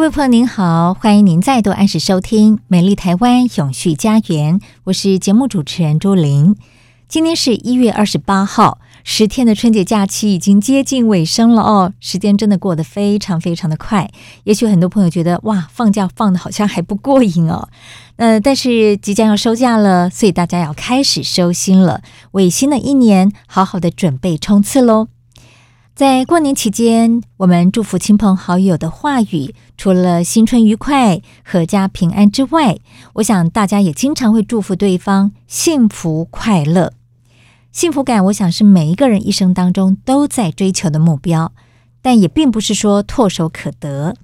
各位朋友您好，欢迎您再度按时收听《美丽台湾永续家园》，我是节目主持人朱琳。今天是一月二十八号，十天的春节假期已经接近尾声了哦，时间真的过得非常非常的快。也许很多朋友觉得哇，放假放的好像还不过瘾哦，呃，但是即将要收假了，所以大家要开始收心了，为新的一年好好的准备冲刺喽。在过年期间，我们祝福亲朋好友的话语，除了新春愉快、阖家平安之外，我想大家也经常会祝福对方幸福快乐。幸福感，我想是每一个人一生当中都在追求的目标，但也并不是说唾手可得。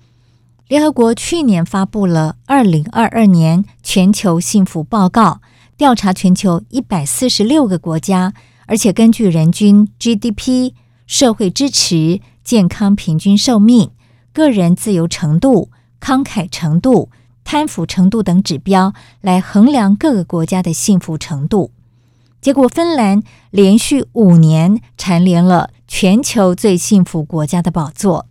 联合国去年发布了《二零二二年全球幸福报告》，调查全球一百四十六个国家，而且根据人均 GDP。社会支持、健康平均寿命、个人自由程度、慷慨程度、贪腐程度等指标来衡量各个国家的幸福程度。结果，芬兰连续五年蝉联了全球最幸福国家的宝座。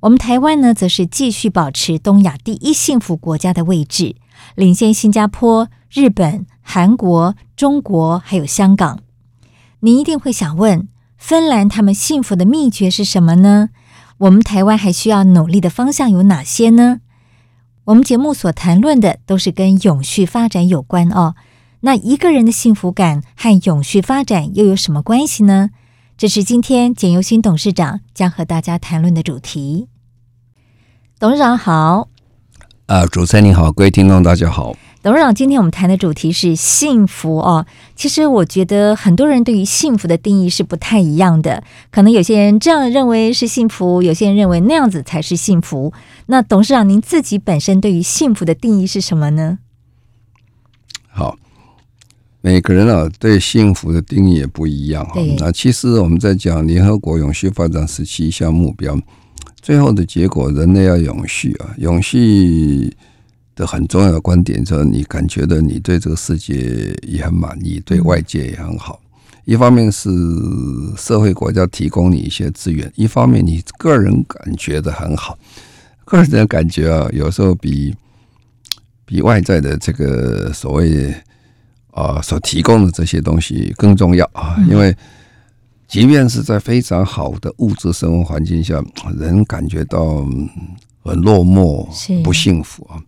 我们台湾呢，则是继续保持东亚第一幸福国家的位置，领先新加坡、日本、韩国、中国还有香港。你一定会想问，芬兰他们幸福的秘诀是什么呢？我们台湾还需要努力的方向有哪些呢？我们节目所谈论的都是跟永续发展有关哦。那一个人的幸福感和永续发展又有什么关系呢？这是今天简尤新董事长将和大家谈论的主题。董事长好。啊，主持人你好，各位听众大家好。董事长，今天我们谈的主题是幸福哦。其实我觉得很多人对于幸福的定义是不太一样的，可能有些人这样认为是幸福，有些人认为那样子才是幸福。那董事长您自己本身对于幸福的定义是什么呢？好，每个人啊对幸福的定义也不一样哈。那其实我们在讲联合国永续发展十七项目标，最后的结果，人类要永续啊，永续。的很重要的观点，就是你感觉到你对这个世界也很满意，对外界也很好。一方面是社会国家提供你一些资源，一方面你个人感觉的很好。个人的感觉啊，有时候比比外在的这个所谓啊所提供的这些东西更重要啊。因为即便是在非常好的物质生活环境下，人感觉到很落寞、不幸福啊。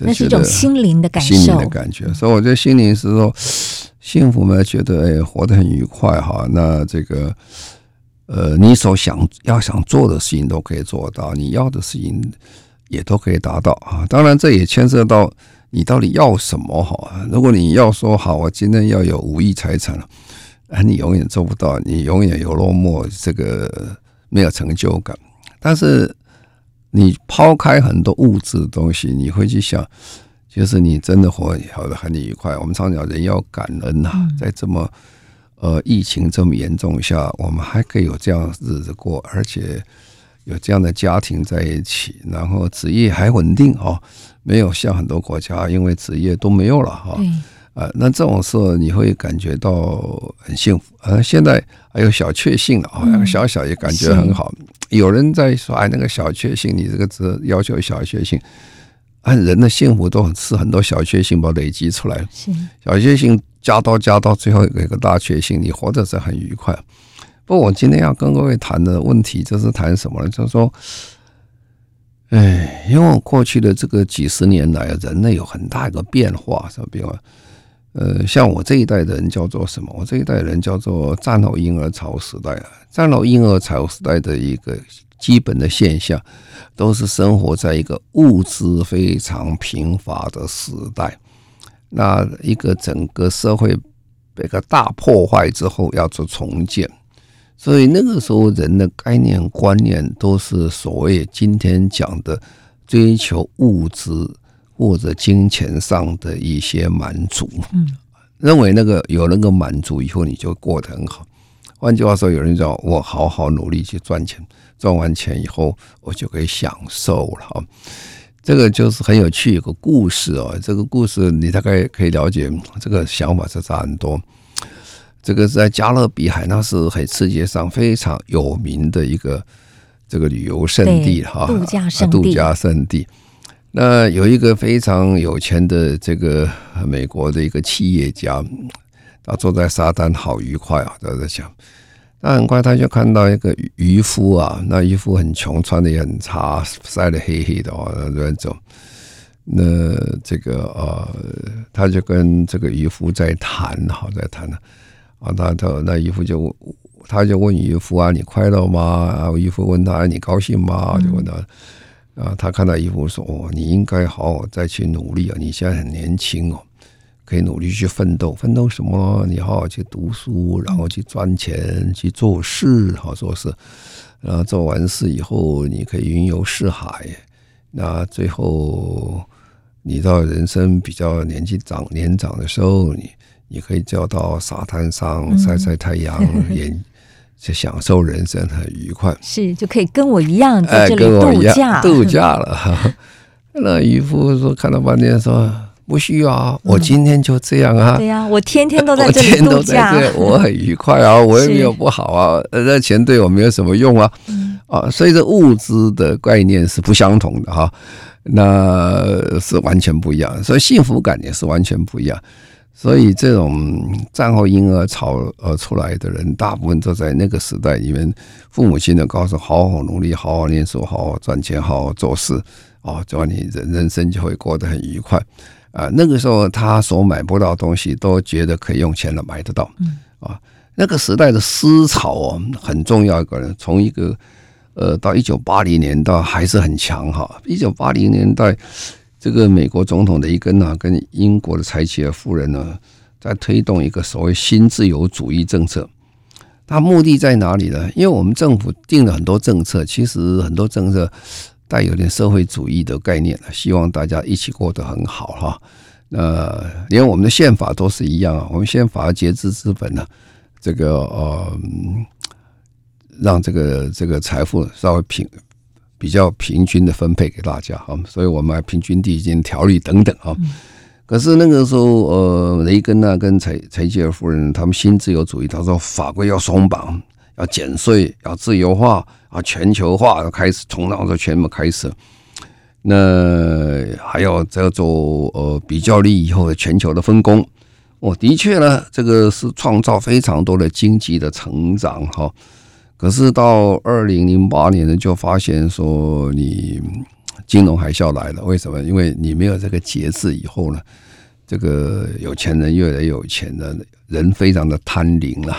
那是一种心灵的感受，心灵的感觉。所以我觉得心灵是说幸福嘛，觉得哎，活得很愉快哈。那这个呃，你所想要想做的事情都可以做到，你要的事情也都可以达到啊。当然，这也牵涉到你到底要什么哈。如果你要说好，我今天要有五亿财产了，啊，你永远做不到，你永远有落寞，这个没有成就感。但是。你抛开很多物质的东西，你会去想，就是你真的活活得很愉快。我们常讲人要感恩呐、啊，在这么呃疫情这么严重下，我们还可以有这样日子过，而且有这样的家庭在一起，然后职业还稳定哦，没有像很多国家因为职业都没有了哈。啊，那这种时候你会感觉到很幸福。啊，现在还有小确幸了啊，小小也感觉很好。有人在说：“哎，那个小确幸，你这个只要求小确幸，按人的幸福都很是很多小确幸把累积出来。小确幸加到加到最后有一个大确幸，你活着是很愉快。不过我今天要跟各位谈的问题就是谈什么呢？就是说，哎，因为过去的这个几十年来，人类有很大一个变化，什么变化？呃，像我这一代人叫做什么？我这一代人叫做战后婴儿潮时代啊。战后婴儿潮时代的一个基本的现象，都是生活在一个物资非常贫乏的时代。那一个整个社会被个大破坏之后，要做重建，所以那个时候人的概念观念都是所谓今天讲的追求物质。或者金钱上的一些满足，嗯，认为那个有那个满足以后，你就过得很好。换句话说，有人叫我好好努力去赚钱，赚完钱以后我就可以享受了哈。这个就是很有趣一个故事哦。这个故事你大概可以了解，这个想法是差很多。这个是在加勒比海，那是很世界上非常有名的一个这个旅游胜地哈，度假胜地，度假胜地。那有一个非常有钱的这个美国的一个企业家，他坐在沙滩好愉快啊，他在想。那很快他就看到一个渔夫啊，那渔夫很穷，穿的也很差，晒得黑黑的哦，在走。那这个呃，他就跟这个渔夫在谈，好在谈呢。啊，他他那渔夫就他就问渔夫啊，你快乐吗？啊，渔夫问他，你高兴吗？就问他。啊，他看到渔夫说：“哦，你应该好好再去努力啊！你现在很年轻哦，可以努力去奋斗。奋斗什么？你好好去读书，然后去赚钱，去做事，好做事。然后做完事以后，你可以云游四海。那最后，你到人生比较年纪长年长的时候，你你可以叫到沙滩上晒晒太阳，也。”就享受人生很愉快，是就可以跟我一样在这里度假度假了。那渔夫说看了半天说不需要啊，我今天就这样啊。对呀，我天天都在这里 度假，我很愉快啊，我也没有不好啊。那钱对我没有什么用啊。啊，所以这物资的概念是不相同的哈，那是完全不一样，所以幸福感也是完全不一样。所以，这种战后婴儿潮呃出来的人，大部分都在那个时代里面，父母亲的告诉：好好努力，好好念书，好好赚钱，好好做事，哦，这样你人人生就会过得很愉快啊。那个时候，他所买不到东西，都觉得可以用钱来买得到。啊，那个时代的思潮哦，很重要一个人，从一个呃到一九八零年代还是很强哈。一九八零年代。这个美国总统的一根啊，跟英国的柴契尔夫人呢，在推动一个所谓新自由主义政策。它目的在哪里呢？因为我们政府定了很多政策，其实很多政策带有点社会主义的概念，希望大家一起过得很好哈。那连我们的宪法都是一样啊，我们宪法节制资本呢，这个呃，让这个这个财富稍微平。比较平均的分配给大家哈，所以我们还平均地权条例等等啊。可是那个时候，呃，雷根呢跟柴柴契尔夫人他们新自由主义，他说法规要松绑，要减税，要自由化啊，全球化要开始，从那时候全部开始。那还要叫做呃比较利益以后的全球的分工。哦，的确呢，这个是创造非常多的经济的成长哈。可是到二零零八年呢，就发现说你金融海啸来了。为什么？因为你没有这个节制，以后呢，这个有钱人越来越有钱的人非常的贪婪了，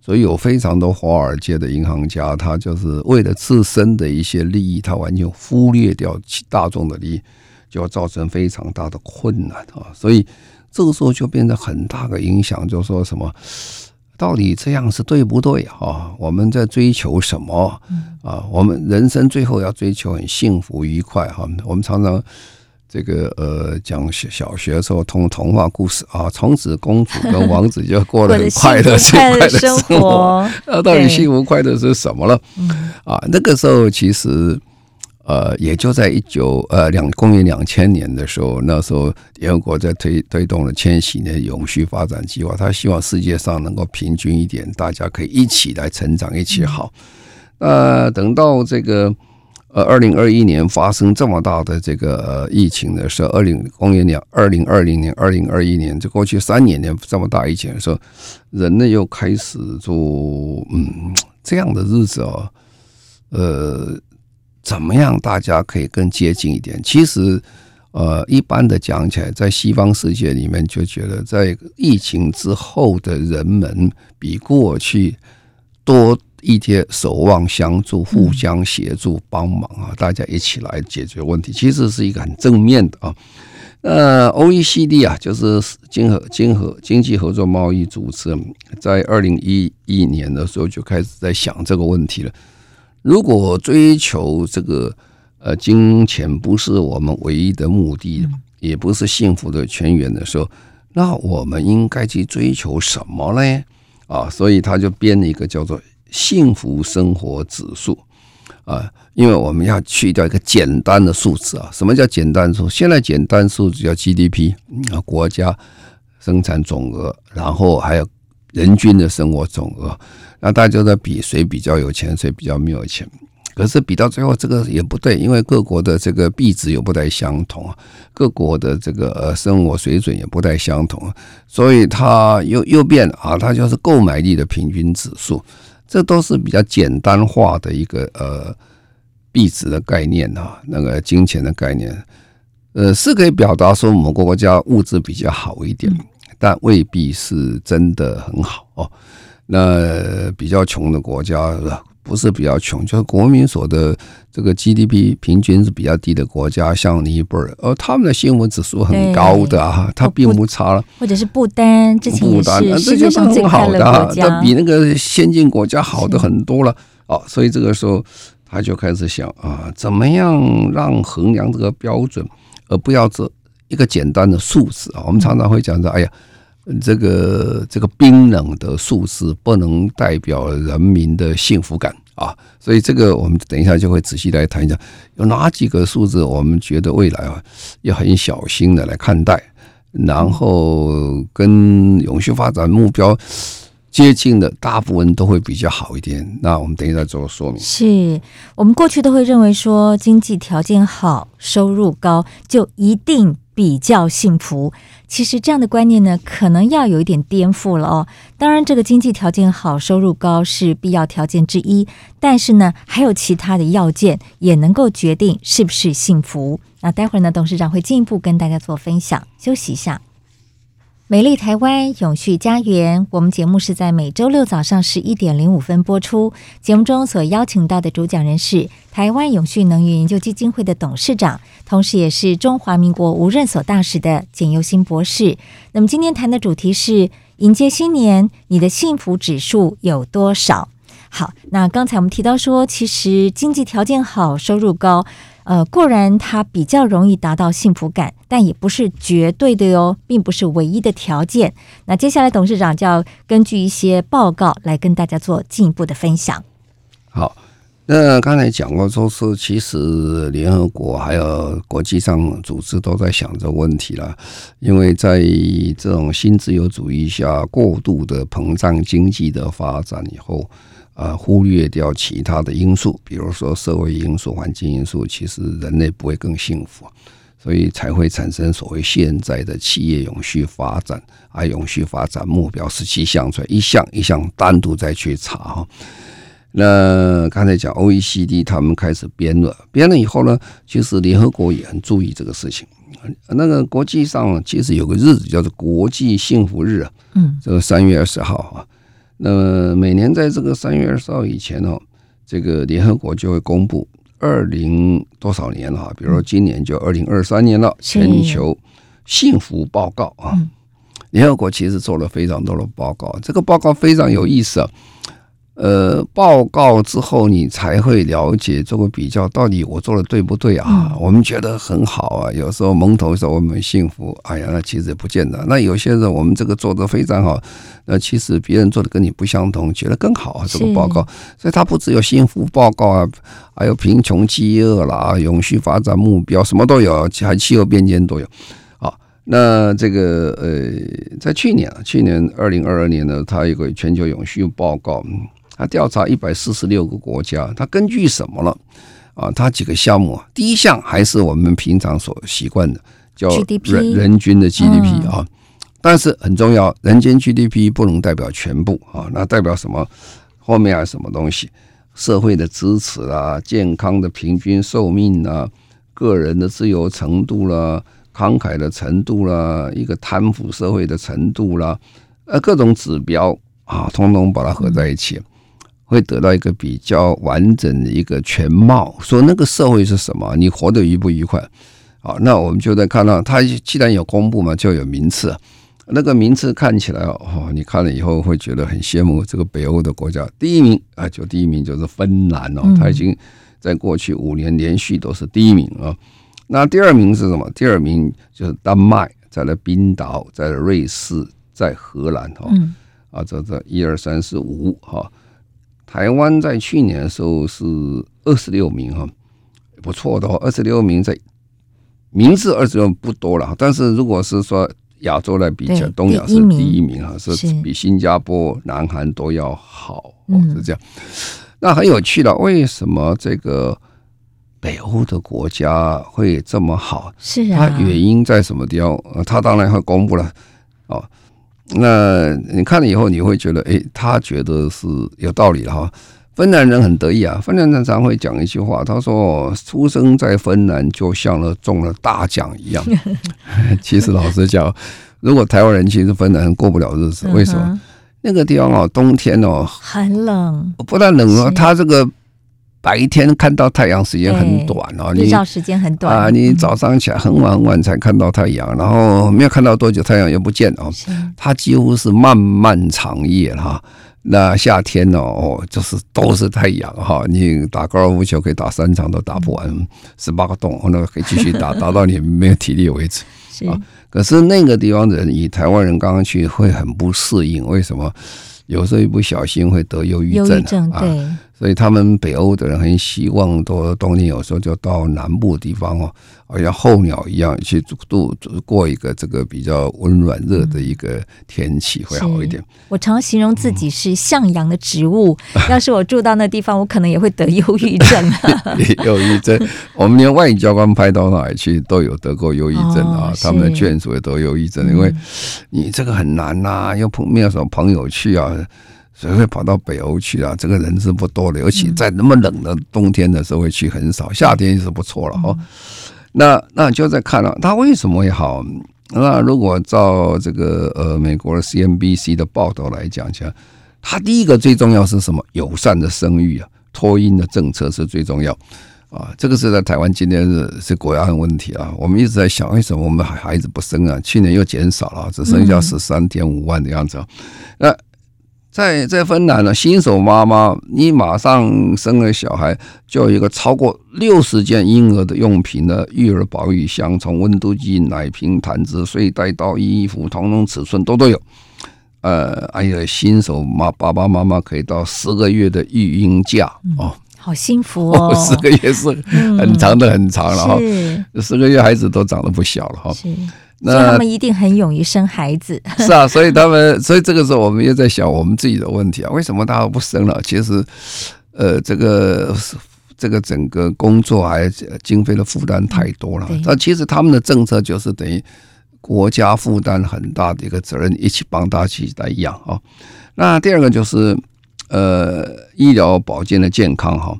所以有非常多华尔街的银行家，他就是为了自身的一些利益，他完全忽略掉大众的利益，就要造成非常大的困难啊。所以这个时候就变得很大的影响，就说什么？到底这样是对不对啊？我们在追求什么啊？我们人生最后要追求很幸福愉快哈。我们常常这个呃讲小小学的时候通童话故事啊，从此公主跟王子就过得很快乐幸福的生活。那到底幸福快乐是什么了？啊，那个时候其实。呃，也就在一九呃两公元两千年的时候，那时候联合国在推推动了千禧年永续发展计划，他希望世界上能够平均一点，大家可以一起来成长，一起好。呃，等到这个呃二零二一年发生这么大的这个呃疫情的时候，二零公元两二零二零年、二零二一年，这过去三年年这么大疫情的时候，人呢又开始做嗯这样的日子哦，呃。怎么样，大家可以更接近一点？其实，呃，一般的讲起来，在西方世界里面就觉得，在疫情之后的人们比过去多一些守望相助、互相协助、帮忙啊，大家一起来解决问题，其实是一个很正面的啊。呃，OECD 啊，就是经合经合经济合作贸易组织，在二零一一年的时候就开始在想这个问题了。如果追求这个呃金钱不是我们唯一的目的，也不是幸福的泉源的时候，那我们应该去追求什么呢？啊，所以他就编了一个叫做幸福生活指数。啊，因为我们要去掉一个简单的数字啊，什么叫简单数？现在简单数字叫 GDP 啊，国家生产总额，然后还有人均的生活总额，那大家在比谁比较有钱，谁比较没有钱。可是比到最后，这个也不对，因为各国的这个币值又不太相同啊，各国的这个呃生活水准也不太相同，所以它又又变啊，它就是购买力的平均指数。这都是比较简单化的一个呃币值的概念啊，那个金钱的概念，呃是可以表达说某个国家物质比较好一点，但未必是真的很好哦。那比较穷的国家。不是比较穷，就是国民所得这个 GDP 平均是比较低的国家，像尼泊尔，而他们的幸福指数很高的啊，它并不差了。或者是不丹，之前也是世界上最好的国家，它比那个先进国家好的很多了。哦，所以这个时候他就开始想啊，怎么样让衡量这个标准，而不要这一个简单的数字啊。我们常常会讲说，哎呀。这个这个冰冷的数字不能代表人民的幸福感啊，所以这个我们等一下就会仔细来谈一下，有哪几个数字我们觉得未来啊要很小心的来看待，然后跟永续发展目标接近的大部分都会比较好一点。那我们等一下做个说明。是我们过去都会认为说经济条件好、收入高就一定比较幸福，其实这样的观念呢，可能要有一点颠覆了哦。当然，这个经济条件好、收入高是必要条件之一，但是呢，还有其他的要件也能够决定是不是幸福。那待会儿呢，董事长会进一步跟大家做分享。休息一下。美丽台湾永续家园，我们节目是在每周六早上十一点零五分播出。节目中所邀请到的主讲人是台湾永续能源研究基金会的董事长，同时也是中华民国无任所大使的简尤新博士。那么今天谈的主题是迎接新年，你的幸福指数有多少？好，那刚才我们提到说，其实经济条件好，收入高。呃，固然它比较容易达到幸福感，但也不是绝对的哟，并不是唯一的条件。那接下来董事长就要根据一些报告来跟大家做进一步的分享。好，那刚才讲过，说是其实联合国还有国际上组织都在想这个问题了，因为在这种新自由主义下过度的膨胀经济的发展以后。啊，忽略掉其他的因素，比如说社会因素、环境因素，其实人类不会更幸福，所以才会产生所谓现在的企业永续发展啊，永续发展目标十七项出来，一项一项单独再去查哈。那刚才讲 OECD 他们开始编了，编了以后呢，其实联合国也很注意这个事情。那个国际上其实有个日子叫做国际幸福日啊，嗯，这个三月二十号啊。那么每年在这个三月二十号以前哦，这个联合国就会公布二零多少年了哈，比如说今年就二零二三年了，全球幸福报告啊。联合国其实做了非常多的报告，这个报告非常有意思啊。呃，报告之后你才会了解做个比较到底我做的对不对啊？我们觉得很好啊，有时候蒙头说我们很幸福，哎呀，那其实也不见得。那有些人我们这个做的非常好，那其实别人做的跟你不相同，觉得更好啊。这个报告，所以它不只有幸福报告啊，还有贫穷、饥饿啦、永续发展目标，什么都有，还气候变迁都有。好，那这个呃，在去年啊，去年二零二二年呢，它有个全球永续报告。他调查一百四十六个国家，他根据什么了？啊，他几个项目啊？第一项还是我们平常所习惯的，叫人人均的 GDP 啊。但是很重要，人均 GDP 不能代表全部啊。那代表什么？后面还有什么东西？社会的支持啊，健康的平均寿命啊，个人的自由程度啦、慷慨的程度啦、一个贪腐社会的程度啦，呃，各种指标啊，通通把它合在一起，会得到一个比较完整的一个全貌。说那个社会是什么？你活得愉不愉快？好，那我们就在看到，它既然有公布嘛，就有名次。那个名次看起来哦，你看了以后会觉得很羡慕这个北欧的国家。第一名啊，就第一名就是芬兰哦，它已经在过去五年连续都是第一名啊。那第二名是什么？第二名就是丹麦，在了冰岛，在了瑞士，在荷兰哈。啊，这这一二三四五哈。台湾在去年的时候是二十六名哈，不错的哦，二十六名在名次二十六不多了，但是如果是说。亚洲来比较，东亚是第一名哈，是比新加坡、南韩都要好哦，是这样。那很有趣了，为什么这个北欧的国家会这么好？是啊，它原因在什么地方？他当然会公布了哦。那你看了以后，你会觉得，哎，他觉得是有道理的哈。芬兰人很得意啊，芬兰人常会讲一句话，他说：“出生在芬兰就像了中了大奖一样。” 其实老实讲，如果台湾人其实芬兰人过不了日子，为什么？那个地方哦，冬天哦很冷，不但冷哦，它这个白天看到太阳时间很短哦，日照时间很短啊，你早上起来很晚很晚才看到太阳，然后没有看到多久，太阳又不见了哦，它几乎是漫漫长夜哈。那夏天呢？哦，就是都是太阳哈。你打高尔夫球可以打三场都打不完，十八个洞，那可以继续打，打到你没有体力为止。啊，可是那个地方的人，以台湾人刚刚去会很不适应，为什么？有时候一不小心会得忧郁症啊。对。所以他们北欧的人很希望，都冬天有时候就到南部的地方哦，好像候鸟一样去度过一个这个比较温暖热的一个天气会好一点。我常形容自己是向阳的植物，要是我住到那地方，我可能也会得忧郁症。忧郁症，我们连外语教官派到哪里去都有得过忧郁症啊，他们的眷属也都忧郁症，因为你这个很难呐，又碰没有什么朋友去啊。所以会跑到北欧去啊？这个人是不多的，尤其在那么冷的冬天的时候会去很少，夏天是不错了哈。那那就在看了，他为什么会好？那如果照这个呃美国的 CNBC 的报道来讲讲，他第一个最重要是什么？友善的生育啊，脱婴的政策是最重要啊。这个是在台湾今天是是国家的问题啊。我们一直在想，为什么我们孩孩子不生啊？去年又减少了，只剩下十三点五万的样子。啊那在在芬兰呢，新手妈妈，你马上生了小孩，就有一个超过六十件婴儿的用品的育儿保育箱，从温度计、奶瓶、毯子、睡袋到衣服，统统尺寸都都有。呃，哎呀新手妈爸爸妈妈可以到十个月的育婴假哦，好幸福哦，十个月是很长的很长了哈，十个月孩子都长得不小了哈。那他们一定很勇于生孩子，是啊，所以他们，所以这个时候我们也在想我们自己的问题啊，为什么大家不生了？其实，呃，这个这个整个工作还经费的负担太多了。那其实他们的政策就是等于国家负担很大的一个责任，一起帮大家一起来养啊。那第二个就是呃，医疗保健的健康哈。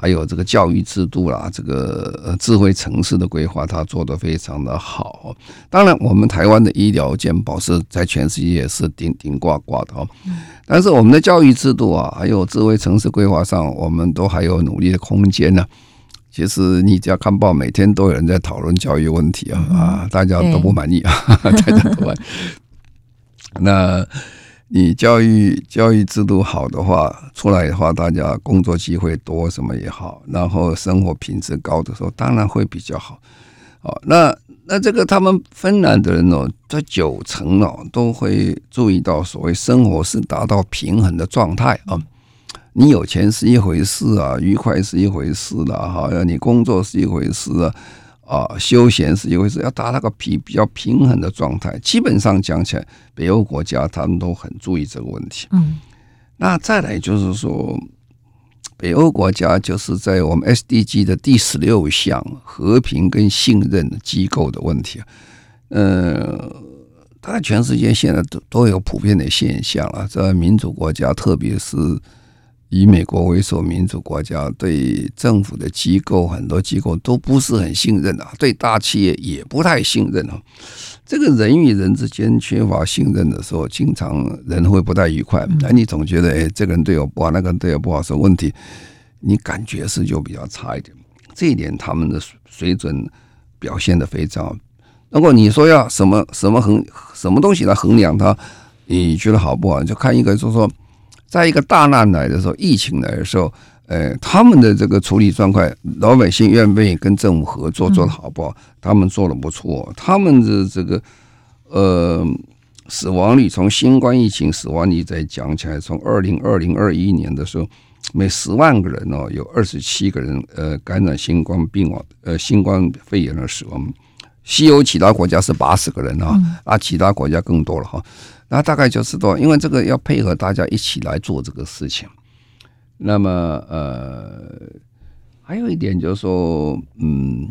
还有这个教育制度啦，这个智慧城市的规划，它做得非常的好。当然，我们台湾的医疗健保是在全世界也是顶顶挂挂的哦。但是我们的教育制度啊，还有智慧城市规划上，我们都还有努力的空间呢。其实你只要看报，每天都有人在讨论教育问题啊啊，大家都不满意啊，大家都不满意。那。你教育教育制度好的话，出来的话，大家工作机会多，什么也好，然后生活品质高的时候，当然会比较好。好，那那这个他们芬兰的人哦，这九成哦都会注意到，所谓生活是达到平衡的状态啊。你有钱是一回事啊，愉快是一回事啦，哈，你工作是一回事啊。啊，休闲是一回事，要达到个平比较平衡的状态。基本上讲起来，北欧国家他们都很注意这个问题。嗯，那再来就是说，北欧国家就是在我们 SDG 的第十六项和平跟信任机构的问题。呃，大概全世界现在都都有普遍的现象了，在民主国家，特别是以美国为首民主国家，对政府的机构很多机构都不是很信任啊，对大企业也不太信任啊。这个人与人之间缺乏信任的时候，经常人会不太愉快。那你总觉得，哎，这个人对我不好，那个人对我不好，什么问题？你感觉是就比较差一点。这一点他们的水准表现的非常好。如果你说要什么什么衡什么东西来衡量他，你觉得好不好？就看一个，就是说。在一个大难来的时候，疫情来的时候，呃，他们的这个处理状况，老百姓愿不愿意跟政府合作，做得好不好？他们做得不错。他们的这个呃死亡率，从新冠疫情死亡率再讲起来，从二零二零二一年的时候，每十万个人哦，有二十七个人呃感染新冠病亡，呃新冠肺炎而死亡。西欧其他国家是八十个人啊，啊，其他国家更多了哈。那大概就是多，因为这个要配合大家一起来做这个事情。那么呃，还有一点就是说，嗯，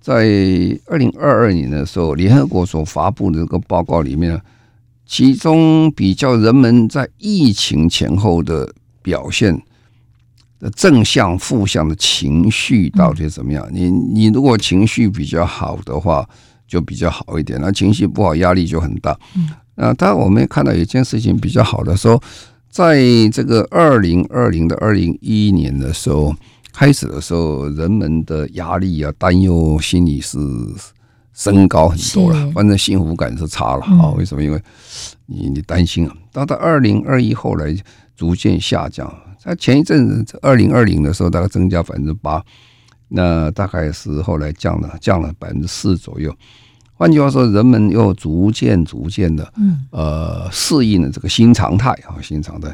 在二零二二年的时候，联合国所发布的这个报告里面，其中比较人们在疫情前后的表现的正向、负向的情绪到底怎么样？你你如果情绪比较好的话，就比较好一点；那情绪不好，压力就很大。嗯。啊，当然我们也看到有一件事情比较好的时候，在这个二零二零的二零一一年的时候开始的时候，人们的压力啊、担忧心理是升高很多了，反正幸福感是差了啊。为什么？因为你你担心啊。到到二零二一后来逐渐下降，在前一阵子二零二零的时候大概增加百分之八，那大概是后来降了降了百分之四左右。换句话说，人们又逐渐、逐渐的，嗯呃，适应了这个新常态啊，新常态。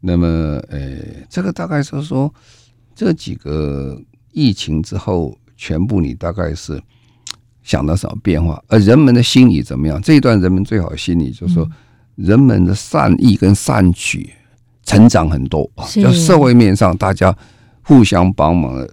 那么，呃，这个大概是说，这几个疫情之后，全部你大概是想到什么变化？而人们的心理怎么样？这一段人们最好的心理就是说，人们的善意跟善举成长很多啊，就社会面上大家互相帮忙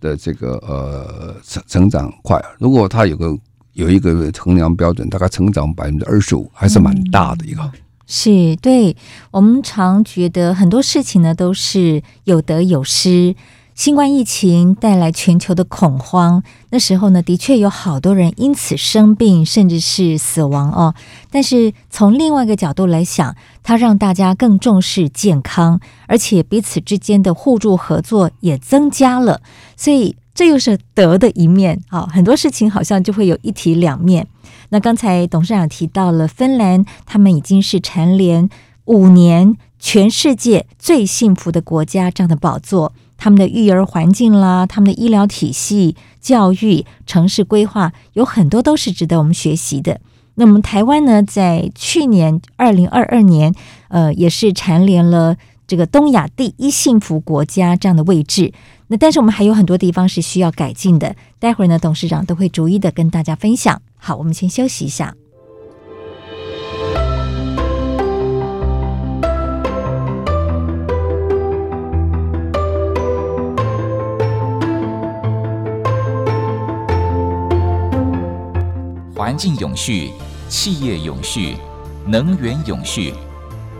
的这个呃成成长快。如果他有个有一个衡量标准，大概成长百分之二十五，还是蛮大的一个。是，对，我们常觉得很多事情呢都是有得有失。新冠疫情带来全球的恐慌，那时候呢，的确有好多人因此生病，甚至是死亡哦。但是从另外一个角度来想，它让大家更重视健康，而且彼此之间的互助合作也增加了，所以。这又是德的一面啊，很多事情好像就会有一体两面。那刚才董事长提到了芬兰，他们已经是蝉联五年全世界最幸福的国家这样的宝座，他们的育儿环境啦，他们的医疗体系、教育、城市规划，有很多都是值得我们学习的。那么台湾呢，在去年二零二二年，呃，也是蝉联了这个东亚第一幸福国家这样的位置。那但是我们还有很多地方是需要改进的，待会儿呢，董事长都会逐一的跟大家分享。好，我们先休息一下。环境永续，企业永续，能源永续。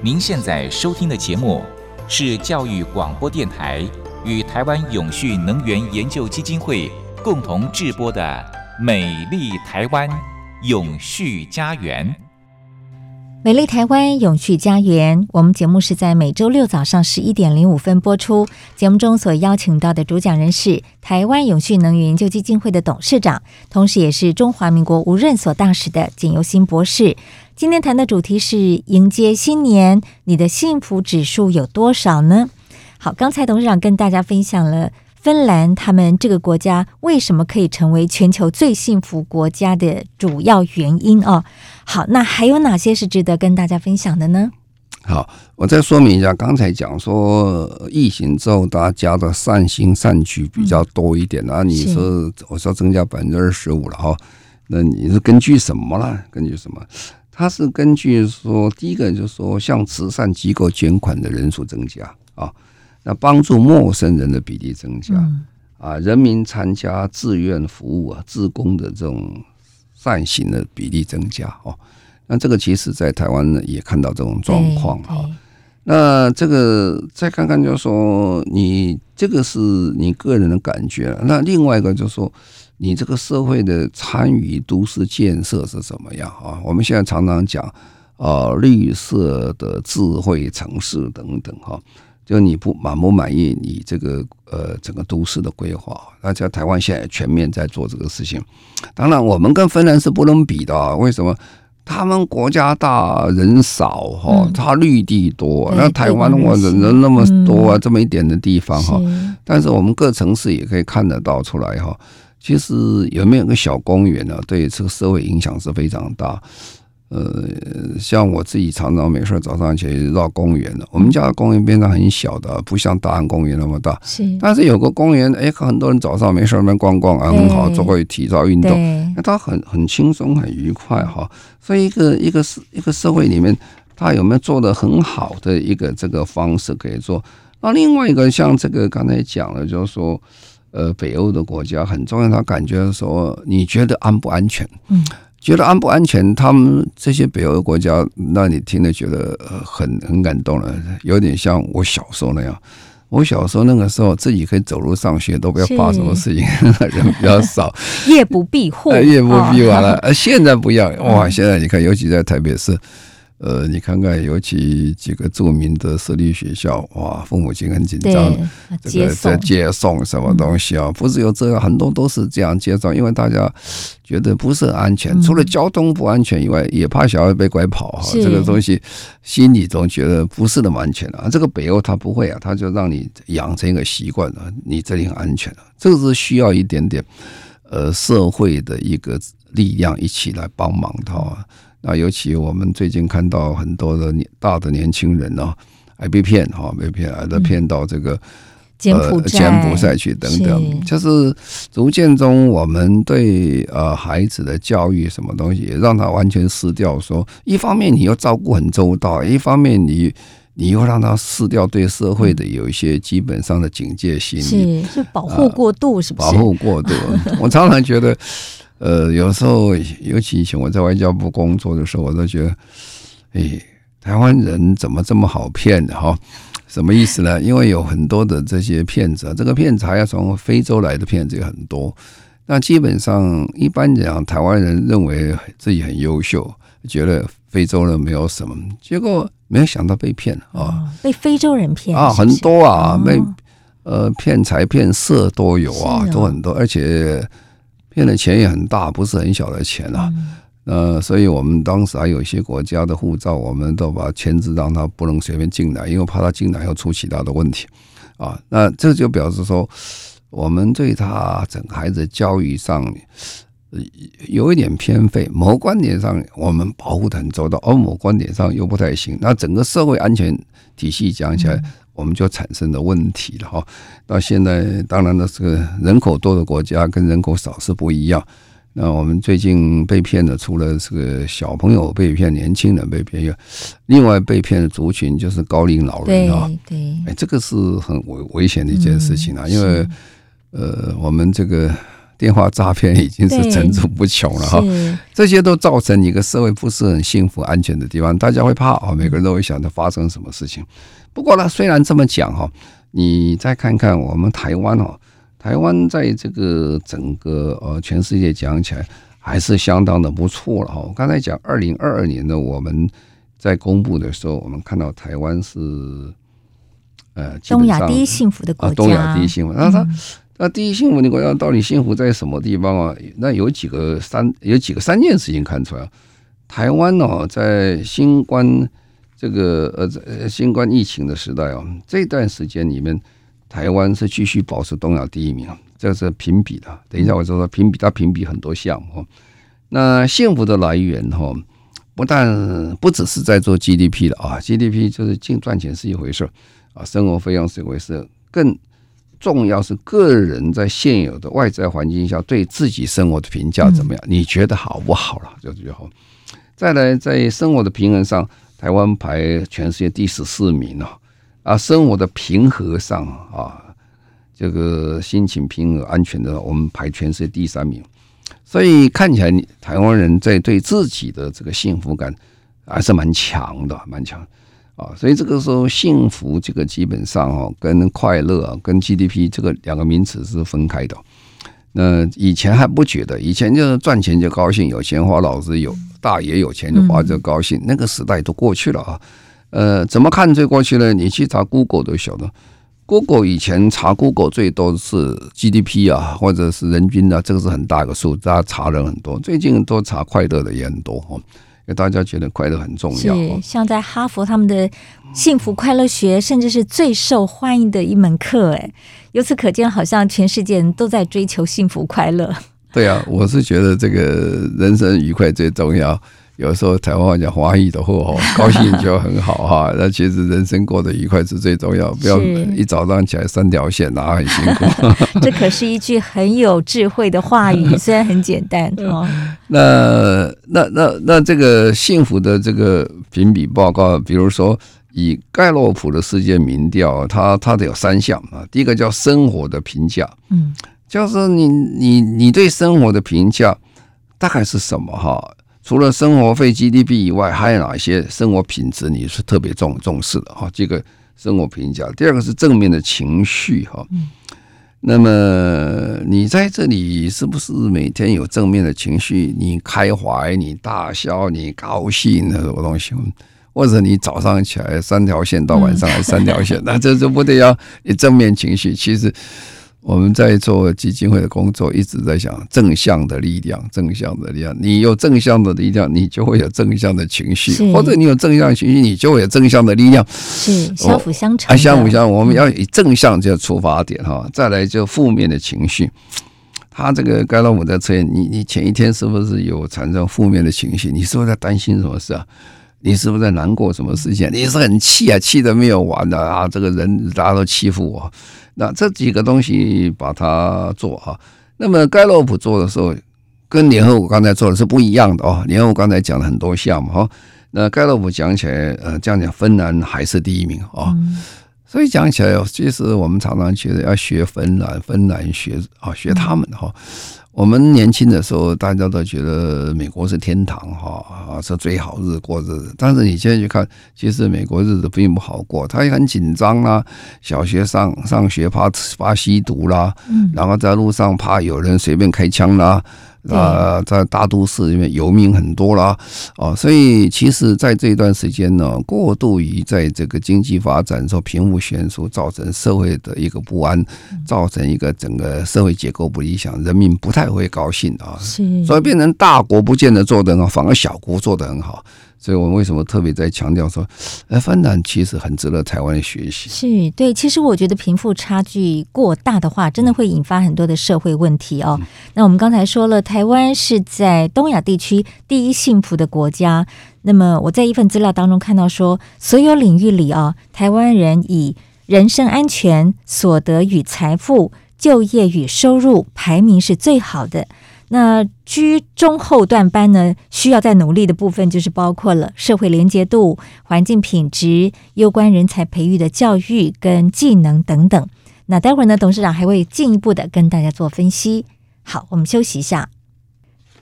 您现在收听的节目是教育广播电台。与台湾永续能源研究基金会共同制播的《美丽台湾永续家园》。美丽台湾永续家园，我们节目是在每周六早上十一点零五分播出。节目中所邀请到的主讲人是台湾永续能源研究基金会的董事长，同时也是中华民国无任所大使的简尤新博士。今天谈的主题是迎接新年，你的幸福指数有多少呢？好，刚才董事长跟大家分享了芬兰他们这个国家为什么可以成为全球最幸福国家的主要原因哦。好，那还有哪些是值得跟大家分享的呢？好，我再说明一下，刚才讲说疫情之后大家的善心善举比较多一点啊，你说我说增加百分之二十五了哈，那你是根据什么呢？根据什么？它是根据说第一个就是说向慈善机构捐款的人数增加啊。那帮助陌生人的比例增加，啊，人民参加志愿服务啊，志工的这种善行的比例增加哦。那这个其实在台湾呢也看到这种状况哈。那这个再看看，就是说你这个是你个人的感觉。那另外一个就是说，你这个社会的参与都市建设是怎么样啊？我们现在常常讲啊，绿色的智慧城市等等哈。就你不满不满意你这个呃整个都市的规划？那在台湾现在全面在做这个事情。当然，我们跟芬兰是不能比的啊。为什么？他们国家大人少哈，他绿地多。那台湾我人人那么多啊，这么一点的地方哈。但是我们各城市也可以看得到出来哈。其实有没有个小公园呢？对这个社会影响是非常大。呃，像我自己常常没事早上起来绕公园的。我们家的公园边上很小的，不像大安公园那么大。是，但是有个公园，哎，很多人早上没事那边逛逛啊，很好，做个体操运动。那他很很轻松，很愉快哈。所以一个一个社一个社会里面，他有没有做的很好的一个这个方式可以做？那另外一个像这个刚才讲了，就是说，呃，北欧的国家很重要，他感觉说，你觉得安不安全？嗯。觉得安不安全？他们这些北欧国家，那你听了觉得很很感动了，有点像我小时候那样。我小时候那个时候，自己可以走路上学，都不要怕什么事情，人比较少，夜不闭户，夜不闭完了。而现在不要哇！现在你看，尤其在台北市。呃，你看看，尤其几个著名的私立学校，哇，父母亲很紧张，这个在接送什么东西啊？不是有这个，很多都是这样接送，因为大家觉得不是很安全，除了交通不安全以外，也怕小孩被拐跑哈。这个东西心里总觉得不是那么安全啊。这个北欧他不会啊，他就让你养成一个习惯了，你这里很安全了。这个是需要一点点呃社会的一个力量一起来帮忙的啊。那尤其我们最近看到很多的年大的年轻人呢，还被骗哈，被骗，还被骗到这个柬埔寨、柬埔寨去等等，就是逐渐中我们对呃孩子的教育什么东西，让他完全失掉。说一方面你要照顾很周到，一方面你你又让他失掉对社会的有一些基本上的警戒心，是是保护过度，是不是？保护过度，我常常觉得。呃，有时候，尤其以前我在外交部工作的时候，我都觉得，哎，台湾人怎么这么好骗的哈？什么意思呢？因为有很多的这些骗子，这个骗子还要从非洲来的骗子也很多。那基本上一般讲，台湾人认为自己很优秀，觉得非洲人没有什么，结果没有想到被骗啊，被非洲人骗啊，很多啊，被呃骗财骗色都有啊，都很多，而且。骗的钱也很大，不是很小的钱啊。呃，所以我们当时还有一些国家的护照，我们都把签字让他不能随便进来，因为怕他进来要出其他的问题啊。那这就表示说，我们对他整个孩子教育上有一点偏废。某观点上，我们保护得很周到，而某观点上又不太行。那整个社会安全体系讲起来。我们就产生了问题了哈。到现在，当然了，这个人口多的国家跟人口少是不一样。那我们最近被骗的，除了这个小朋友被骗、年轻人被骗，另外被骗的族群就是高龄老人啊。对，哎，这个是很危危险的一件事情啊，因为呃，我们这个电话诈骗已经是层出不穷了哈。这些都造成一个社会不是很幸福、安全的地方，大家会怕啊，每个人都会想着发生什么事情。不过呢，虽然这么讲哈，你再看看我们台湾哦，台湾在这个整个呃全世界讲起来还是相当的不错了哈。我刚才讲二零二二年呢我们在公布的时候，我们看到台湾是呃东亚第一幸福的国家，东亚第一幸福。那它那第一幸福的国家到底幸福在什么地方啊？那有几个三有几个三件事情看出来，台湾哦，在新冠。这个呃，呃新冠疫情的时代哦，这段时间里面，台湾是继续保持东亚第一名，这是评比的。等一下我说说评比，它评比很多项目。那幸福的来源哈，不但不只是在做 GDP 的啊，GDP 就是净赚钱是一回事啊，生活费用是一回事，更重要是个人在现有的外在环境下对自己生活的评价怎么样？你觉得好不好了？就最后。再来，在生活的平衡上。台湾排全世界第十四名啊，啊，生活的平和上啊，这个心情平和、安全的，我们排全世界第三名。所以看起来，台湾人在对自己的这个幸福感还是蛮强的，蛮强。啊，所以这个时候幸福这个基本上哦，跟快乐啊，跟 GDP 这个两个名词是分开的。嗯以前还不觉得，以前就是赚钱就高兴，有钱花，老子有大爷有钱就花就高兴，那个时代都过去了啊。呃，怎么看最过去呢？你去查 Google 都晓得，Google 以前查 Google 最多是 GDP 啊，或者是人均啊，这个是很大一个数，大家查人很多。最近都查快乐的也很多，因为大家觉得快乐很重要。是，像在哈佛他们的幸福快乐学，甚至是最受欢迎的一门课。哎，由此可见，好像全世界人都在追求幸福快乐。对啊，我是觉得这个人生愉快最重要。有时候台湾话讲华裔的货，高兴就很好哈。那其实人生过得愉快是最重要，不要一早上起来三条线，那很辛苦。这可是一句很有智慧的话语，虽然很简单哦。那那那那这个幸福的这个评比报告，比如说以盖洛普的世界民调，它它得有三项啊。第一个叫生活的评价，嗯，就是你你你对生活的评价大概是什么哈？除了生活费 GDP 以外，还有哪些生活品质你是特别重重视的哈？这个生活评价。第二个是正面的情绪哈。那么你在这里是不是每天有正面的情绪？你开怀，你大笑，你高兴那什么东西？或者你早上起来三条线到晚上还三条线，那这就不得要你正面情绪。其实。我们在做基金会的工作，一直在想正向的力量，正向的力量。你有正向的力量，你就会有正向的情绪；或者你有正向情绪，你就会有正向的力量。是相辅相成。啊，相辅相成。我们要以正向这个出发点哈，再来就负面的情绪。他这个盖洛普在测验你，你前一天是不是有产生负面的情绪？你是不是在担心什么事啊？你是不是在难过什么事情？你是很气啊，气的没有完的啊！这个人大家都欺负我。那这几个东西把它做哈，那么盖洛普做的时候，跟联合国刚才做的是不一样的哦。联合国刚才讲了很多项目哈，那盖洛普讲起来，呃，这样讲，芬兰还是第一名啊。所以讲起来，其实我们常常觉得要学芬兰，芬兰学啊，学他们哈。我们年轻的时候，大家都觉得美国是天堂哈啊，是最好日子过日子。但是你现在去看，其实美国日子并不好过，他也很紧张啦。小学上上学怕怕吸毒啦，然后在路上怕有人随便开枪啦。啊，在大都市里面游民很多了，啊，所以其实在这段时间呢，过度于在这个经济发展说贫富悬殊，造成社会的一个不安，造成一个整个社会结构不理想，人民不太会高兴啊，所以变成大国不见得做得很好，反而小国做得很好。所以我们为什么特别在强调说，呃，芬兰其实很值得台湾学习。是对，其实我觉得贫富差距过大的话，真的会引发很多的社会问题哦。那我们刚才说了，台湾是在东亚地区第一幸福的国家。那么我在一份资料当中看到说，所有领域里啊，台湾人以人身安全、所得与财富、就业与收入排名是最好的。那居中后段班呢，需要再努力的部分就是包括了社会连结度、环境品质、攸关人才培育的教育跟技能等等。那待会儿呢，董事长还会进一步的跟大家做分析。好，我们休息一下。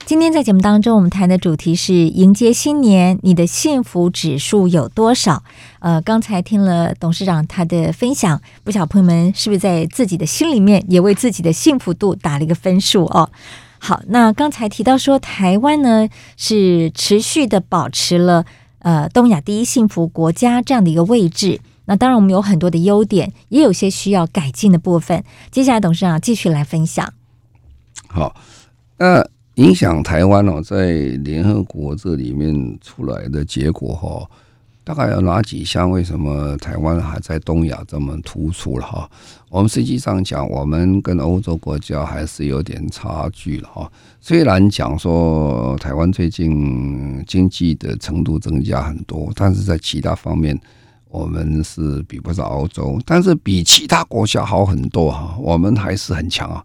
今天在节目当中，我们谈的主题是迎接新年，你的幸福指数有多少？呃，刚才听了董事长他的分享，不晓得朋友们是不是在自己的心里面也为自己的幸福度打了一个分数哦？好，那刚才提到说，台湾呢是持续的保持了呃东亚第一幸福国家这样的一个位置。那当然，我们有很多的优点，也有些需要改进的部分。接下来，董事长继续来分享。好，那影响台湾哦，在联合国这里面出来的结果哈。大概有哪几项？为什么台湾还在东亚这么突出了哈？我们实际上讲，我们跟欧洲国家还是有点差距了哈。虽然讲说台湾最近经济的程度增加很多，但是在其他方面我们是比不上欧洲，但是比其他国家好很多哈。我们还是很强啊。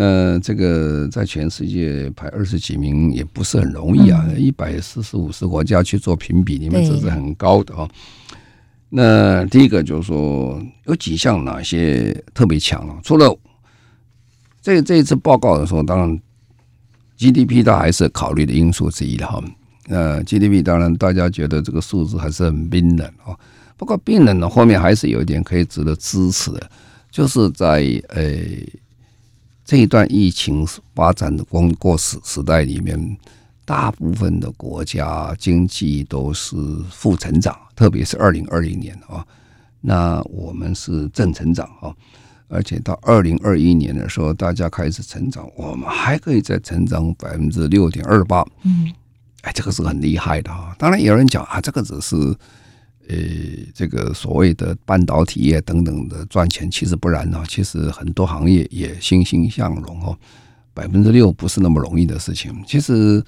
那这个在全世界排二十几名也不是很容易啊，一百四十五十国家去做评比，你们这是很高的啊。那第一个就是说有几项哪些特别强了？除了这这一次报告的时候，当然 GDP 它还是考虑的因素之一的哈。呃，GDP 当然大家觉得这个数字还是很冰冷啊。不过冰冷呢，后面还是有一点可以值得支持的，就是在呃这一段疫情发展的过过时时代里面，大部分的国家经济都是负成长，特别是二零二零年啊，那我们是正成长啊。而且到二零二一年的时候，大家开始成长，我们还可以再成长百分之六点二八。嗯，哎，这个是很厉害的啊。当然有人讲啊，这个只是呃，这个所谓的半导体业等等的赚钱，其实不然呢。其实很多行业也欣欣向荣哦。百分之六不是那么容易的事情。其实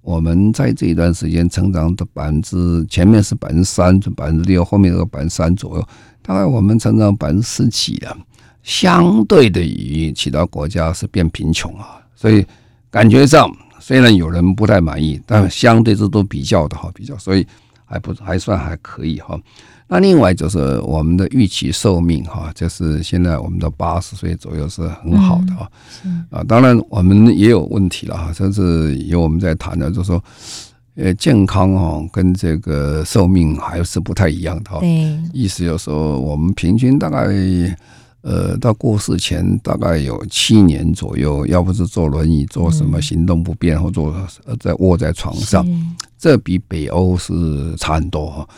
我们在这一段时间成长的百分之，前面是百分之三，百分之六，后面有个百分之三左右，大概我们成长百分之十几啊。相对的于其他国家是变贫穷啊，所以感觉上虽然有人不太满意，但相对这都比较的哈，比较所以还不还算还可以哈。那另外就是我们的预期寿命哈，就是现在我们的八十岁左右是很好的啊。啊，当然我们也有问题了哈，这是有我们在谈的，就是说呃健康哈跟这个寿命还是不太一样的哈。意思就是说我们平均大概。呃，到过世前大概有七年左右，要不是坐轮椅，坐什么行动不便，或坐在卧在床上，这比北欧是差很多哈。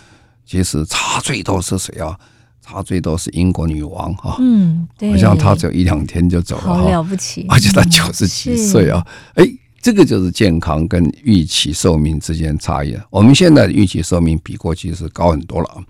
其实差最多是谁啊？差最多是英国女王哈。嗯，对，好像她只有一两天就走了，好了不起，而且她九十几岁啊。哎，这个就是健康跟预期寿命之间差异。我们现在的预期寿命比过去是高很多了啊。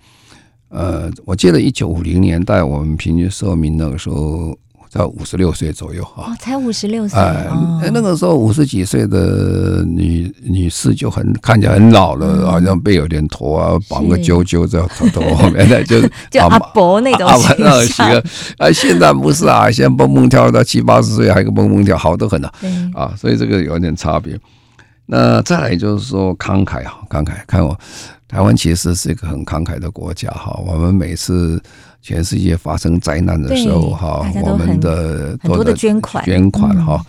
呃，我记得一九五零年代，我们平均寿命那个时候在五十六岁左右哈。哦，才五十六岁。哎，那个时候五十几岁的女女士就很看起来很老了，好像背有点驼啊，绑个揪揪在头头后面的，就就阿伯那种形象。啊，现在不是啊，现在蹦蹦跳到七八十岁还个蹦蹦跳，好得很啊。啊，所以这个有点差别。那再来就是说慷慨啊，慷慨，看我。台湾其实是一个很慷慨的国家哈，我们每次全世界发生灾难的时候哈，我们的很多的捐款。捐款哈，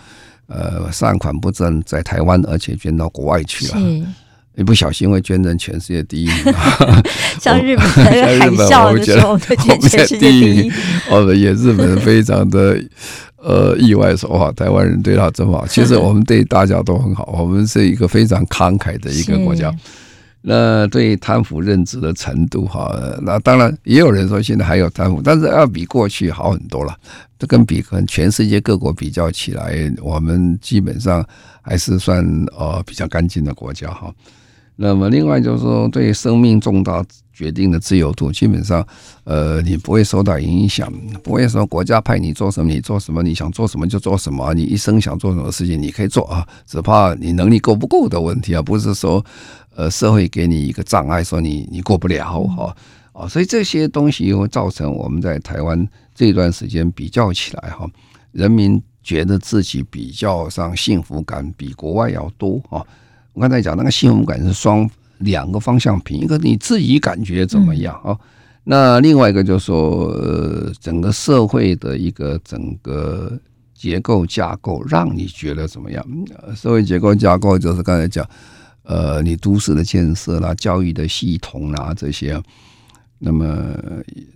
呃，善款不但在台湾，而且捐到国外去了，一不小心会捐成全世界第一名。像日本，像日本，我们觉得我们全世界第一，哦，也日本人非常的呃意外说哇，台湾人对他真好。其实我们对大家都很好，我们是一个非常慷慨的一个国家。那对贪腐认知的程度哈，那当然也有人说现在还有贪腐，但是要比过去好很多了。这跟比跟全世界各国比较起来，我们基本上还是算呃比较干净的国家哈。那么另外就是说，对生命重大决定的自由度，基本上呃你不会受到影响，不会说国家派你做什么你做什么，你想做什么就做什么，你一生想做什么事情你可以做啊，只怕你能力够不够的问题啊，不是说。呃，社会给你一个障碍，说你你过不了哈啊，所以这些东西会造成我们在台湾这段时间比较起来哈，人民觉得自己比较上幸福感比国外要多啊。我刚才讲那个幸福感是双两个方向评，一个你自己感觉怎么样啊？那另外一个就是说，呃，整个社会的一个整个结构架构让你觉得怎么样？社会结构架构就是刚才讲。呃，你都市的建设啦，教育的系统啦，这些，那么，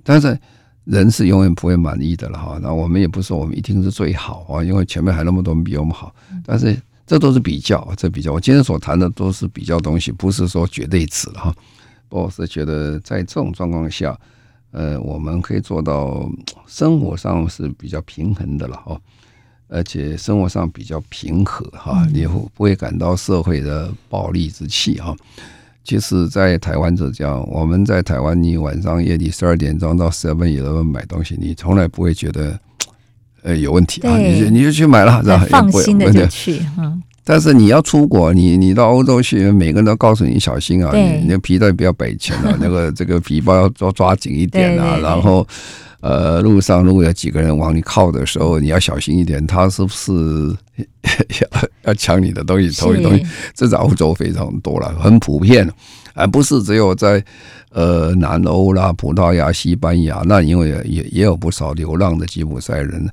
但是人是永远不会满意的了哈。那我们也不是说我们一定是最好啊，因为前面还那么多人比我们好。但是这都是比较，这比较。我今天所谈的都是比较东西，不是说绝对值哈。我是觉得在这种状况下，呃，我们可以做到生活上是比较平衡的了哈。而且生活上比较平和哈，你不不会感到社会的暴戾之气哈。其实，在台湾就这样，我们在台湾，你晚上夜里十二点钟到 Seven Eleven 买东西，你从来不会觉得呃有问题啊，你就你就去买了，然后放心的就去。但是你要出国，你你到欧洲去，每个人都告诉你小心啊，你那皮带不要摆前了，那个这个皮包要抓抓紧一点啊，然后。呃，路上如果有几个人往你靠的时候，你要小心一点，他是不是 要要抢你的东西、偷你东西？这在欧洲非常多了，很普遍，而不是只有在呃南欧啦、葡萄牙、西班牙，那因为也也有不少流浪的吉普赛人。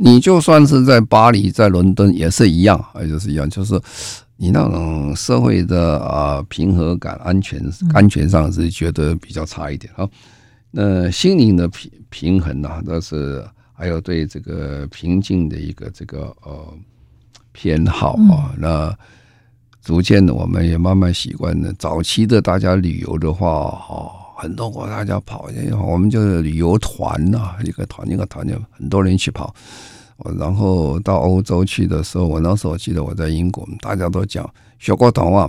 你就算是在巴黎、在伦敦也是一样，也就是一样，就是你那种社会的啊平和感、安全、安全上是觉得比较差一点啊。那心灵的平平衡呢，那是还有对这个平静的一个这个呃偏好啊。那逐渐的，我们也慢慢习惯了。早期的大家旅游的话，哈，很多国家要跑，我们就是旅游团呐，一个团一个团就很多人去跑。然后到欧洲去的时候，我那时候记得我在英国，大家都讲学过童话，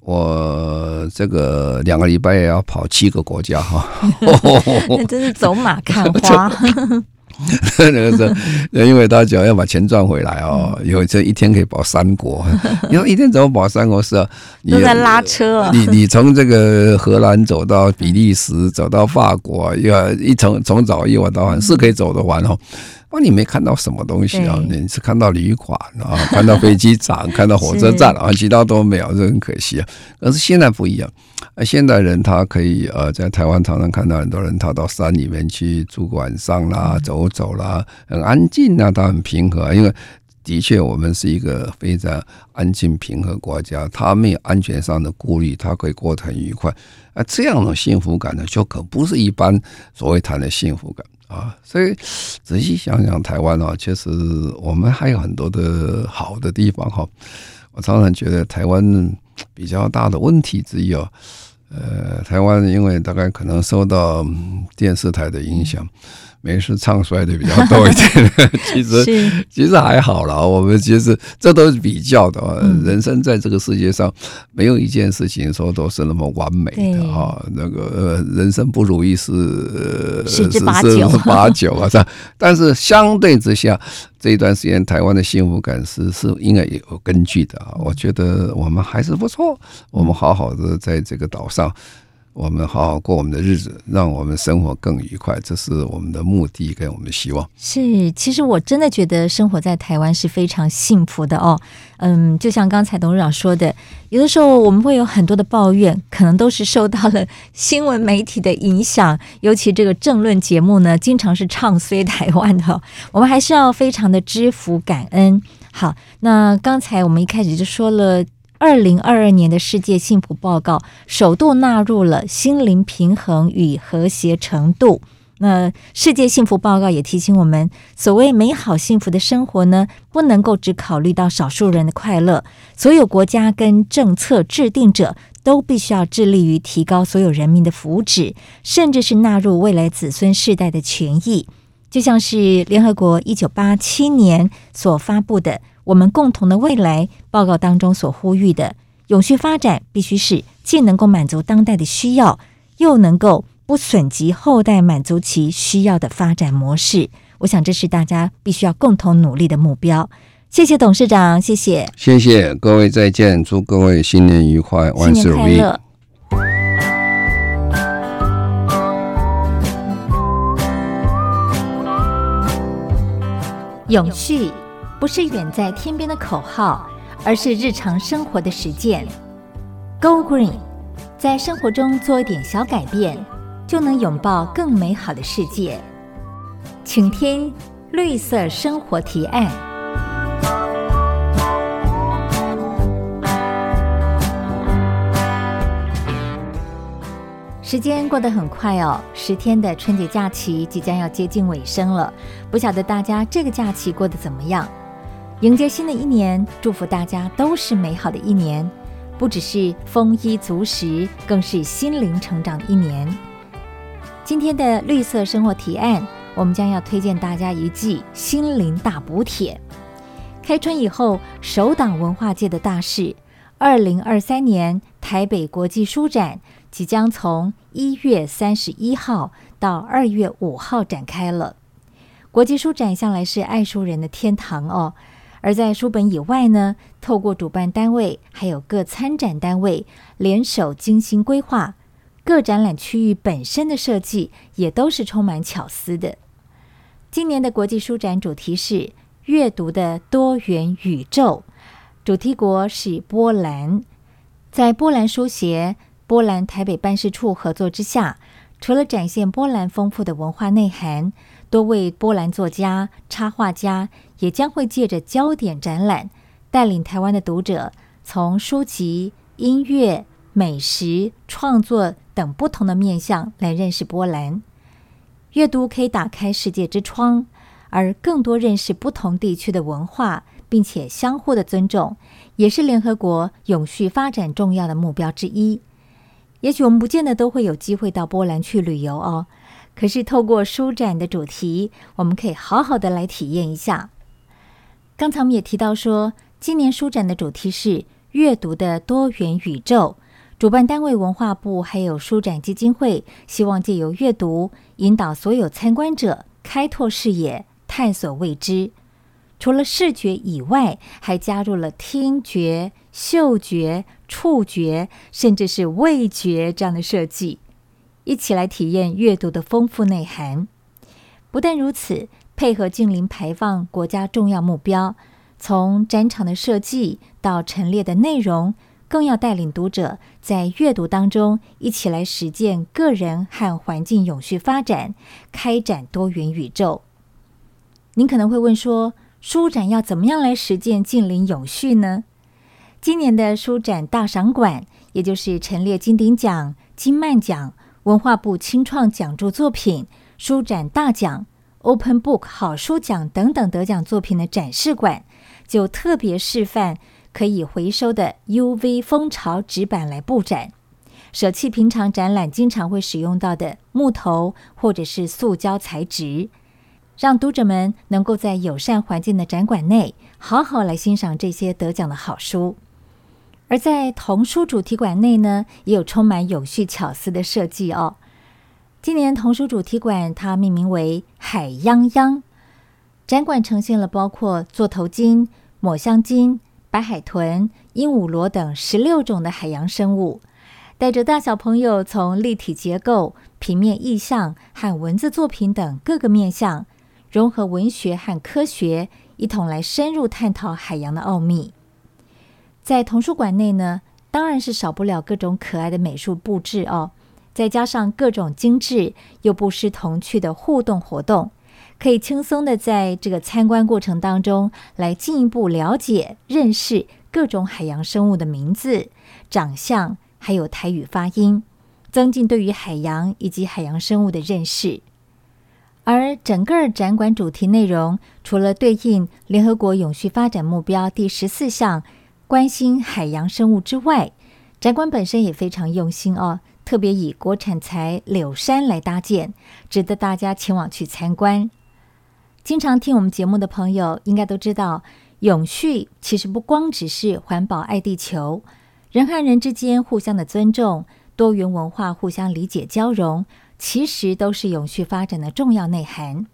我这个两个礼拜也要跑七个国家哈，那真是走马看花。那个时候，因为他讲要把钱赚回来哦，有这一天可以保三国，你说一天怎么保三国？是啊，你都在拉车啊，你你从这个荷兰走到比利时，走到法国，要一从从早一晚到晚是可以走得完哦。哦，你没看到什么东西啊？你是看到旅馆啊，看到飞机场，看到火车站啊，其他都没有，这很可惜啊。可是现在不一样，呃，现代人他可以呃，在台湾常常看到很多人，他到山里面去住个晚上啦，走走啦，很安静啊，他很平和。因为的确，我们是一个非常安静平和国家，他没有安全上的顾虑，他可以过得很愉快。啊，这样的幸福感呢，就可不是一般所谓谈的幸福感。啊，所以仔细想想，台湾啊，其实我们还有很多的好的地方哈。我常常觉得台湾比较大的问题之一啊，呃，台湾因为大概可能受到电视台的影响。没事，唱衰的比较多一点。其实其实还好啦，我们其实这都是比较的。人生在这个世界上，没有一件事情说都是那么完美的哈。那个人生不如意是十之八九八九啊。但是相对之下，这一段时间台湾的幸福感是是应该有根据的啊。我觉得我们还是不错，我们好好的在这个岛上。我们好好过我们的日子，让我们生活更愉快，这是我们的目的跟我们的希望。是，其实我真的觉得生活在台湾是非常幸福的哦。嗯，就像刚才董事长说的，有的时候我们会有很多的抱怨，可能都是受到了新闻媒体的影响，尤其这个政论节目呢，经常是唱衰台湾的。我们还是要非常的知福感恩。好，那刚才我们一开始就说了。二零二二年的世界幸福报告首度纳入了心灵平衡与和谐程度。那世界幸福报告也提醒我们，所谓美好幸福的生活呢，不能够只考虑到少数人的快乐，所有国家跟政策制定者都必须要致力于提高所有人民的福祉，甚至是纳入未来子孙世代的权益。就像是联合国一九八七年所发布的。我们共同的未来报告当中所呼吁的永续发展，必须是既能够满足当代的需要，又能够不损及后代满足其需要的发展模式。我想这是大家必须要共同努力的目标。谢谢董事长，谢谢，谢谢各位，再见，祝各位新年愉快，万事如意。永续。不是远在天边的口号，而是日常生活的实践。Go Green，在生活中做一点小改变，就能拥抱更美好的世界。请听绿色生活提案。时间过得很快哦，十天的春节假期即将要接近尾声了，不晓得大家这个假期过得怎么样？迎接新的一年，祝福大家都是美好的一年，不只是丰衣足食，更是心灵成长的一年。今天的绿色生活提案，我们将要推荐大家一剂心灵大补帖。开春以后，首档文化界的大事——二零二三年台北国际书展，即将从一月三十一号到二月五号展开了。国际书展向来是爱书人的天堂哦。而在书本以外呢，透过主办单位还有各参展单位联手精心规划，各展览区域本身的设计也都是充满巧思的。今年的国际书展主题是“阅读的多元宇宙”，主题国是波兰。在波兰书协、波兰台北办事处合作之下，除了展现波兰丰富的文化内涵，多位波兰作家、插画家也将会借着焦点展览，带领台湾的读者从书籍、音乐、美食、创作等不同的面向来认识波兰。阅读可以打开世界之窗，而更多认识不同地区的文化，并且相互的尊重，也是联合国永续发展重要的目标之一。也许我们不见得都会有机会到波兰去旅游哦，可是透过书展的主题，我们可以好好的来体验一下。刚才我们也提到说，今年书展的主题是阅读的多元宇宙。主办单位文化部还有书展基金会，希望借由阅读引导所有参观者开拓视野、探索未知。除了视觉以外，还加入了听觉、嗅觉、触觉，甚至是味觉这样的设计，一起来体验阅读的丰富内涵。不但如此，配合近零排放国家重要目标，从展场的设计到陈列的内容。更要带领读者在阅读当中一起来实践个人和环境永续发展，开展多元宇宙。您可能会问说，书展要怎么样来实践近零永续呢？今年的书展大赏馆，也就是陈列金鼎奖、金漫奖、文化部青创奖助作品、书展大奖、Open Book 好书奖等等得奖作品的展示馆，就特别示范。可以回收的 UV 蜂巢纸板来布展，舍弃平常展览经常会使用到的木头或者是塑胶材质，让读者们能够在友善环境的展馆内好好来欣赏这些得奖的好书。而在童书主题馆内呢，也有充满永续巧思的设计哦。今年童书主题馆它命名为“海泱泱”，展馆呈现了包括座头鲸、抹香鲸。白海豚、鹦鹉螺等十六种的海洋生物，带着大小朋友从立体结构、平面意象和文字作品等各个面向，融合文学和科学，一同来深入探讨海洋的奥秘。在童书馆内呢，当然是少不了各种可爱的美术布置哦，再加上各种精致又不失童趣的互动活动。可以轻松的在这个参观过程当中，来进一步了解、认识各种海洋生物的名字、长相，还有台语发音，增进对于海洋以及海洋生物的认识。而整个展馆主题内容，除了对应联合国永续发展目标第十四项“关心海洋生物”之外，展馆本身也非常用心哦，特别以国产材柳杉来搭建，值得大家前往去参观。经常听我们节目的朋友应该都知道，永续其实不光只是环保爱地球，人和人之间互相的尊重、多元文化互相理解交融，其实都是永续发展的重要内涵。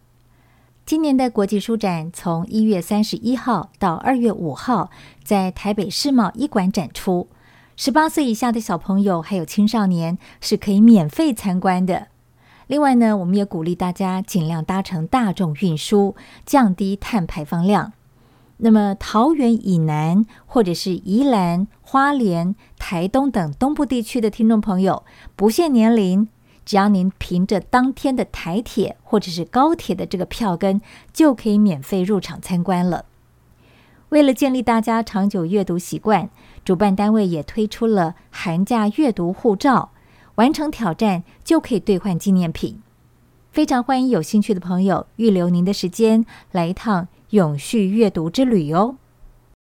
今年的国际书展从一月三十一号到二月五号，在台北世贸一馆展出，十八岁以下的小朋友还有青少年是可以免费参观的。另外呢，我们也鼓励大家尽量搭乘大众运输，降低碳排放量。那么，桃园以南或者是宜兰、花莲、台东等东部地区的听众朋友，不限年龄，只要您凭着当天的台铁或者是高铁的这个票根，就可以免费入场参观了。为了建立大家长久阅读习惯，主办单位也推出了寒假阅读护照。完成挑战就可以兑换纪念品，非常欢迎有兴趣的朋友预留您的时间来一趟永续阅读之旅哦。